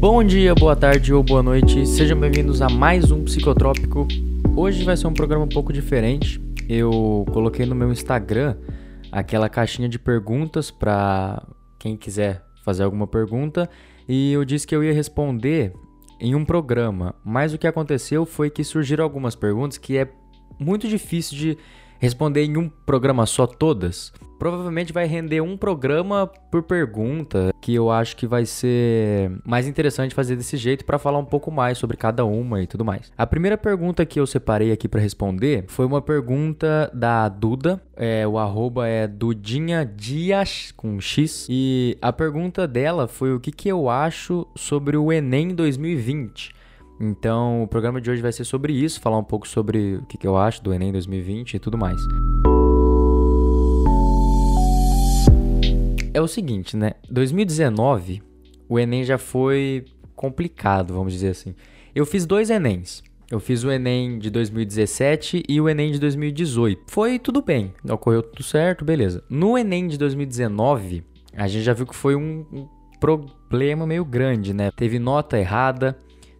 Bom dia, boa tarde ou boa noite, sejam bem-vindos a mais um Psicotrópico. Hoje vai ser um programa um pouco diferente. Eu coloquei no meu Instagram aquela caixinha de perguntas para quem quiser fazer alguma pergunta e eu disse que eu ia responder em um programa. Mas o que aconteceu foi que surgiram algumas perguntas que é muito difícil de responder em um programa só todas. Provavelmente vai render um programa por pergunta, que eu acho que vai ser mais interessante fazer desse jeito para falar um pouco mais sobre cada uma e tudo mais. A primeira pergunta que eu separei aqui para responder foi uma pergunta da Duda, é, o arroba é Dudinha Dias com X, e a pergunta dela foi o que, que eu acho sobre o Enem 2020. Então, o programa de hoje vai ser sobre isso, falar um pouco sobre o que, que eu acho do Enem 2020 e tudo mais. É o seguinte, né? 2019, o Enem já foi complicado, vamos dizer assim. Eu fiz dois Enems. Eu fiz o Enem de 2017 e o Enem de 2018. Foi tudo bem, ocorreu tudo certo, beleza. No Enem de 2019, a gente já viu que foi um, problema meio grande, né? Teve nota errada,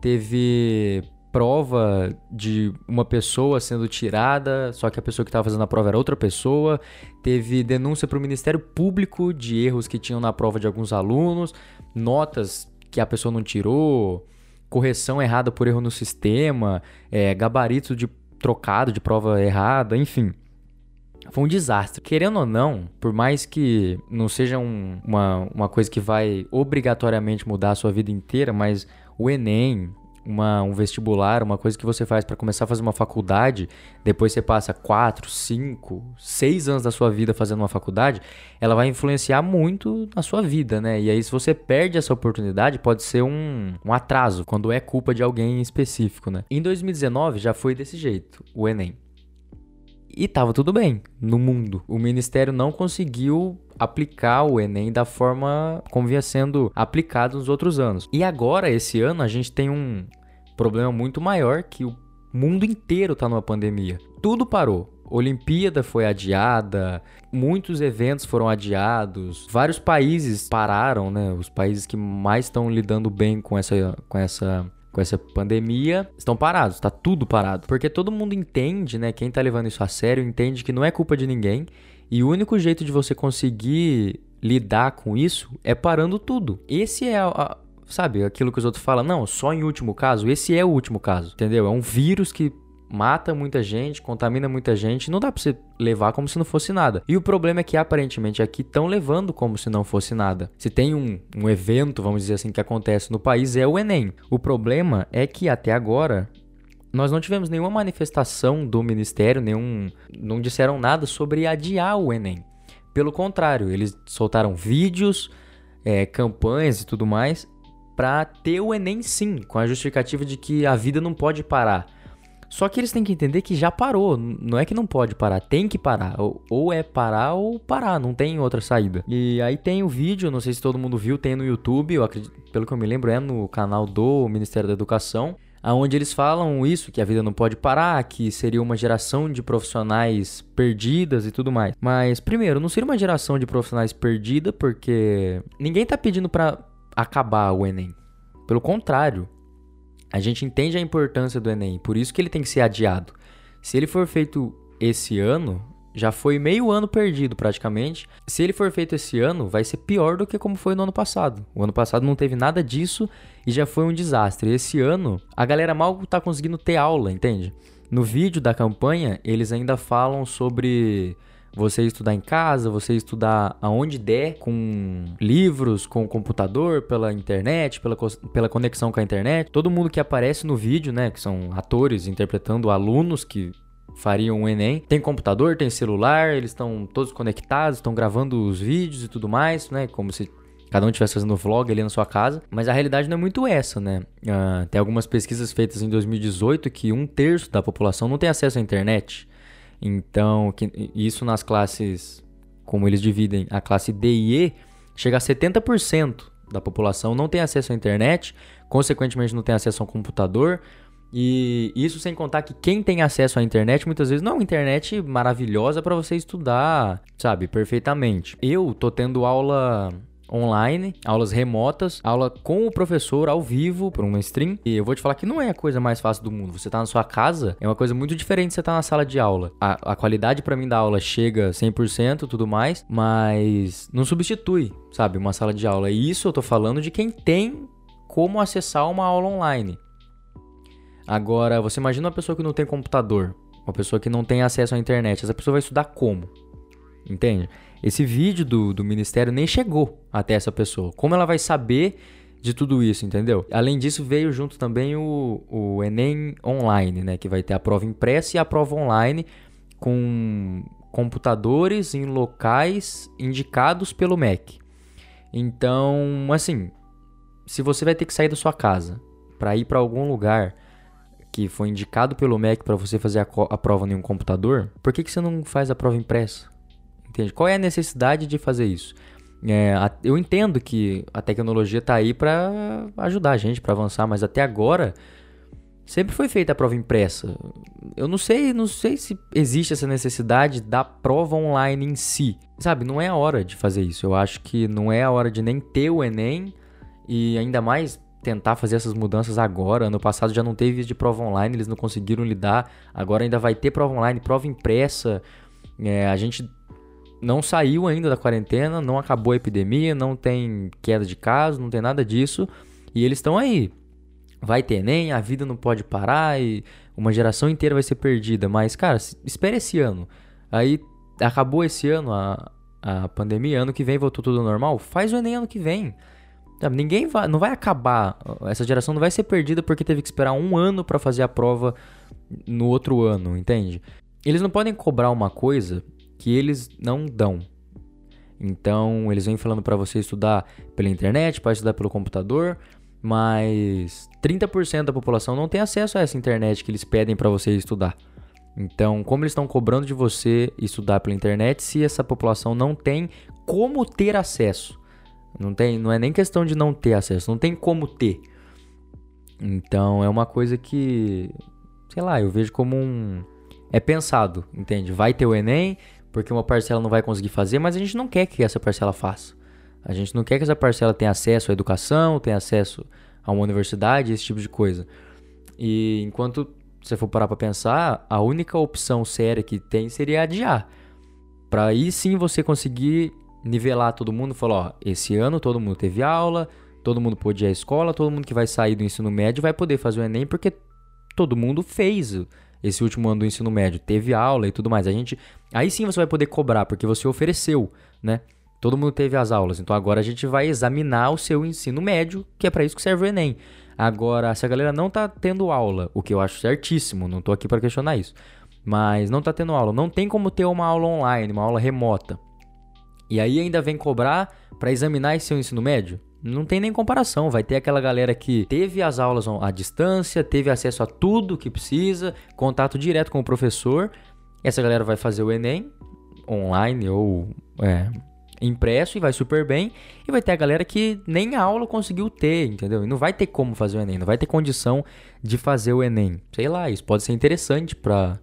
teve prova de uma pessoa sendo tirada, só que a pessoa que estava fazendo a prova era outra pessoa. Teve denúncia para o Ministério Público de erros que tinham na prova de alguns alunos, notas que a pessoa não tirou, correção errada por erro no sistema, é, gabarito de trocado de prova errada, enfim. Foi um desastre. Querendo ou não, por mais que não seja um, uma, uma coisa que vai obrigatoriamente mudar a sua vida inteira, mas o Enem, uma, um vestibular, uma coisa que você faz para começar a fazer uma faculdade, depois você passa 4, 5, 6 anos da sua vida fazendo uma faculdade, ela vai influenciar muito na sua vida, né? E aí, se você perde essa oportunidade, pode ser um, um atraso, quando é culpa de alguém específico, né? Em 2019 já foi desse jeito, o Enem. E tava tudo bem no mundo. O ministério não conseguiu aplicar o Enem da forma como vinha sendo aplicado nos outros anos. E agora, esse ano, a gente tem um problema muito maior que o mundo inteiro está numa pandemia. Tudo parou. Olimpíada foi adiada, muitos eventos foram adiados, vários países pararam, né? Os países que mais estão lidando bem com essa, com essa com essa pandemia estão parados, está tudo parado. Porque todo mundo entende, né? Quem está levando isso a sério entende que não é culpa de ninguém e o único jeito de você conseguir lidar com isso é parando tudo. Esse é a, sabe, aquilo que os outros falam, não, só em último caso, esse é o último caso, entendeu? É um vírus que mata muita gente, contamina muita gente, não dá pra você levar como se não fosse nada. E o problema é que aparentemente aqui estão levando como se não fosse nada. Se tem um, um evento, vamos dizer assim, que acontece no país, é o Enem. O problema é que até agora nós não tivemos nenhuma manifestação do ministério, nenhum, não disseram nada sobre adiar o Enem. Pelo contrário, eles soltaram vídeos, é, campanhas e tudo mais para ter o Enem sim, com a justificativa de que a vida não pode parar. Só que eles têm que entender que já parou, não é que não pode parar, tem que parar. Ou, é parar ou parar, não tem outra saída. E aí tem o vídeo, não sei se todo mundo viu, tem no YouTube, acredito, pelo que eu me lembro, é no canal do Ministério da Educação aonde eles falam isso, que a vida não pode parar, que seria uma geração de profissionais perdidas e tudo mais. Mas, primeiro, não seria uma geração de profissionais perdida, porque ninguém tá pedindo para acabar o Enem. Pelo contrário, a gente entende a importância do Enem, por isso que ele tem que ser adiado. Se ele for feito esse ano, já foi meio ano perdido praticamente. Se ele for feito esse ano, vai ser pior do que como foi no ano passado. O ano passado não teve nada disso e já foi um desastre. Esse ano, a galera mal tá conseguindo ter aula, entende? No vídeo da campanha, eles ainda falam sobre você estudar em casa, você estudar aonde der, com livros, com computador, pela internet, pela, pela conexão com a internet. Todo mundo que aparece no vídeo, né, que são atores interpretando alunos que fariam o Enem. Tem computador, tem celular, eles estão todos conectados, estão gravando os vídeos e tudo mais, né? Como se cada um estivesse fazendo vlog ali na sua casa. Mas a realidade não é muito essa, né? Uh, tem algumas pesquisas feitas em 2018 que um terço da população não tem acesso à internet. Então, que, isso nas classes, como eles dividem, a classe D e E, chega a 70% da população não tem acesso à internet, consequentemente não tem acesso ao computador, e isso sem contar que quem tem acesso à internet muitas vezes não é uma internet maravilhosa para você estudar, sabe, perfeitamente. Eu tô tendo aula online, aulas remotas, aula com o professor ao vivo por uma stream. E eu vou te falar que não é a coisa mais fácil do mundo. Você tá na sua casa, é uma coisa muito diferente você tá na sala de aula. A, a qualidade para mim da aula chega 100%, tudo mais, mas não substitui, sabe, uma sala de aula. E isso eu tô falando de quem tem como acessar uma aula online. Agora, você imagina uma pessoa que não tem computador, uma pessoa que não tem acesso à internet, essa pessoa vai estudar como? Entende? Esse vídeo do, do ministério nem chegou até essa pessoa. Como ela vai saber de tudo isso, entendeu? Além disso, veio junto também o, o Enem Online, né? Que vai ter a prova impressa e a prova online com computadores em locais indicados pelo MEC. Então, assim, se você vai ter que sair da sua casa para ir para algum lugar que foi indicado pelo MEC para você fazer a, a, prova em um computador, por que, que você não faz a prova impressa? Entende? Qual é a necessidade de fazer isso? É, eu entendo que a tecnologia está aí para ajudar a gente, para avançar, mas até agora sempre foi feita a prova impressa. Eu não sei, não sei se existe essa necessidade da prova online em si. Sabe, não é a hora de fazer isso. Eu acho que não é a hora de nem ter o ENEM e ainda mais tentar fazer essas mudanças agora. Ano passado já não teve de prova online, eles não conseguiram lidar. Agora ainda vai ter prova online, prova impressa. É, a gente não saiu ainda da quarentena, não acabou a epidemia, não tem queda de casos, não tem nada disso. E eles estão aí. Vai ter nem, a vida não pode parar e uma geração inteira vai ser perdida. Mas, cara, espere esse ano. Aí acabou esse ano a, a pandemia, ano que vem voltou tudo normal. Faz o Enem ano que vem. Ninguém vai, não vai acabar. Essa geração não vai ser perdida porque teve que esperar um ano para fazer a prova no outro ano, entende? Eles não podem cobrar uma coisa que eles não dão. Então, eles vêm falando para você estudar pela internet, para estudar pelo computador, mas 30% da população não tem acesso a essa internet que eles pedem para você estudar. Então, como eles estão cobrando de você estudar pela internet se essa população não tem como ter acesso? Não tem, não é nem questão de não ter acesso, não tem como ter. Então, é uma coisa que, sei lá, eu vejo como um é pensado, entende? Vai ter o ENEM, porque uma parcela não vai conseguir fazer, mas a gente não quer que essa parcela faça. A gente não quer que essa parcela tenha acesso à educação, tenha acesso a uma universidade, esse tipo de coisa. E enquanto você for parar para pensar, a única opção séria que tem seria adiar. Para aí sim você conseguir nivelar todo mundo, falar, ó, esse ano todo mundo teve aula, todo mundo pôde ir à escola, todo mundo que vai sair do ensino médio vai poder fazer o ENEM porque todo mundo fez esse último ano do ensino médio, teve aula e tudo mais. A gente, aí sim você vai poder cobrar porque você ofereceu, né? Todo mundo teve as aulas, então agora a gente vai examinar o seu ensino médio, que é para isso que serve o ENEM. Agora, se a galera não tá tendo aula, o que eu acho certíssimo, não tô aqui para questionar isso, mas não tá tendo aula, não tem como ter uma aula online, uma aula remota. E aí ainda vem cobrar para examinar esse seu ensino médio? Não tem nem comparação. Vai ter aquela galera que teve as aulas à distância, teve acesso a tudo que precisa, contato direto com o professor. Essa galera vai fazer o Enem online ou é, impresso e vai super bem. E vai ter a galera que nem a aula conseguiu ter, entendeu? E não vai ter como fazer o Enem, não vai ter condição de fazer o Enem. Sei lá, isso pode ser interessante para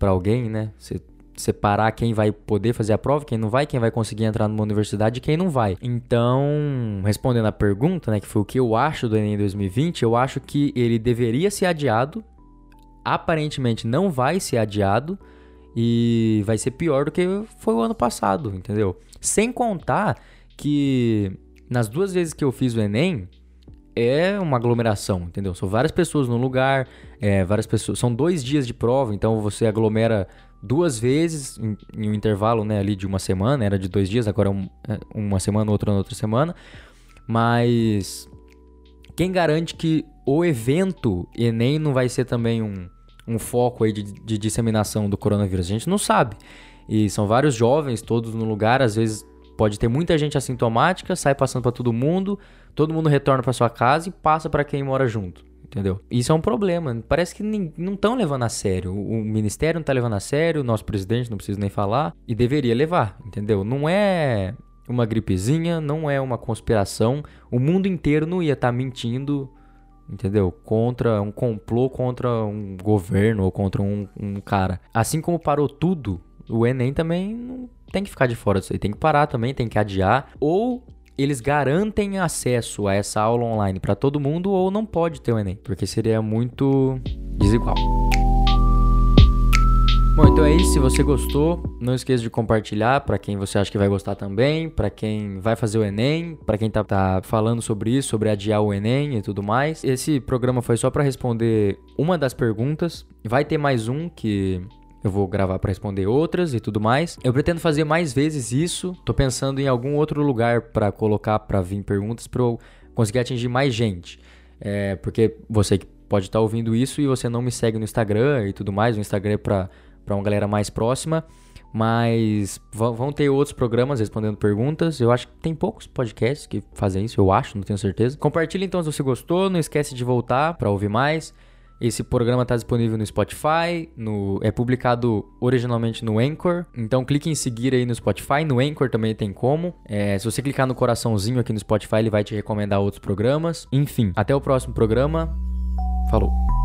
alguém, né? Você separar quem vai poder fazer a prova, quem não vai, quem vai conseguir entrar numa universidade e quem não vai. Então, respondendo a pergunta, né, que foi o que eu acho do Enem 2020, eu acho que ele deveria ser adiado. Aparentemente não vai ser adiado e vai ser pior do que foi o ano passado, entendeu? Sem contar que nas duas vezes que eu fiz o Enem, é uma aglomeração, entendeu? São várias pessoas no lugar, é, várias pessoas. São dois dias de prova, então você aglomera duas vezes em, em um intervalo né, ali de uma semana, era de dois dias, agora é um, é uma semana, outra outra semana. Mas quem garante que o evento Enem não vai ser também um, um foco aí de, de disseminação do coronavírus? A gente não sabe. E são vários jovens, todos no lugar, às vezes pode ter muita gente assintomática, sai passando para todo mundo, todo mundo retorna para sua casa e passa para quem mora junto entendeu? Isso é um problema. Parece que não estão levando a sério. O, ministério não está levando a sério, o nosso presidente não precisa nem falar, e deveria levar, entendeu? Não é uma gripezinha, não é uma conspiração. O mundo inteiro não ia estar tá mentindo, entendeu? Contra um complô contra um governo ou contra um, um cara. Assim como parou tudo, o Enem também não tem que ficar de fora disso aí. Tem que parar também, tem que adiar. Ou eles garantem acesso a essa aula online para todo mundo ou não pode ter o Enem, porque seria muito desigual. Bom, então é isso. Se você gostou, não esqueça de compartilhar para quem você acha que vai gostar também, para quem vai fazer o Enem, para quem tá, tá, falando sobre isso, sobre adiar o Enem e tudo mais. Esse programa foi só para responder uma das perguntas. Vai ter mais um que eu vou gravar para responder outras e tudo mais. Eu pretendo fazer mais vezes isso. Tô pensando em algum outro lugar para colocar para vir perguntas para eu conseguir atingir mais gente. É, porque você pode estar tá ouvindo isso e você não me segue no Instagram e tudo mais, o Instagram é para uma galera mais próxima. Mas vão ter outros programas respondendo perguntas. Eu acho que tem poucos podcasts que fazem isso, eu acho, não tenho certeza. Compartilhe então se você gostou, não esquece de voltar para ouvir mais. Esse programa está disponível no Spotify, no, é publicado originalmente no Anchor. Então clique em seguir aí no Spotify, no Anchor também tem como. É, se você clicar no coraçãozinho aqui no Spotify, ele vai te recomendar outros programas. Enfim, até o próximo programa. Falou!